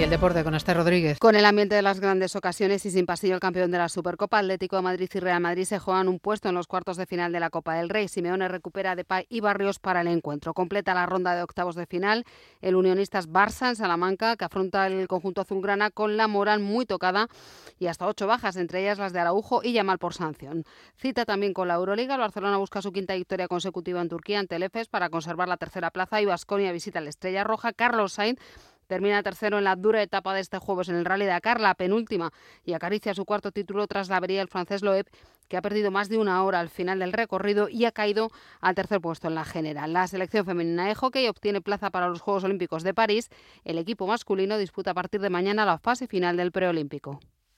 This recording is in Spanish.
Y el deporte con Esther Rodríguez. Con el ambiente de las grandes ocasiones y sin pasillo el campeón de la Supercopa, Atlético de Madrid y Real Madrid se juegan un puesto en los cuartos de final de la Copa del Rey. Simeone recupera de Depay y Barrios para el encuentro. Completa la ronda de octavos de final el Unionistas Barça en Salamanca, que afronta el conjunto azulgrana con la moral muy tocada y hasta ocho bajas, entre ellas las de Araujo y Yamal por sanción. Cita también con la Euroliga. El Barcelona busca su quinta victoria consecutiva en Turquía ante el EFES para conservar la tercera plaza y Vasconia visita la Estrella Roja. Carlos Sainz Termina tercero en la dura etapa de este jueves en el Rally de Dakar, la penúltima, y acaricia su cuarto título tras la avería del francés Loeb, que ha perdido más de una hora al final del recorrido y ha caído al tercer puesto en la general. La selección femenina de hockey obtiene plaza para los Juegos Olímpicos de París. El equipo masculino disputa a partir de mañana la fase final del preolímpico.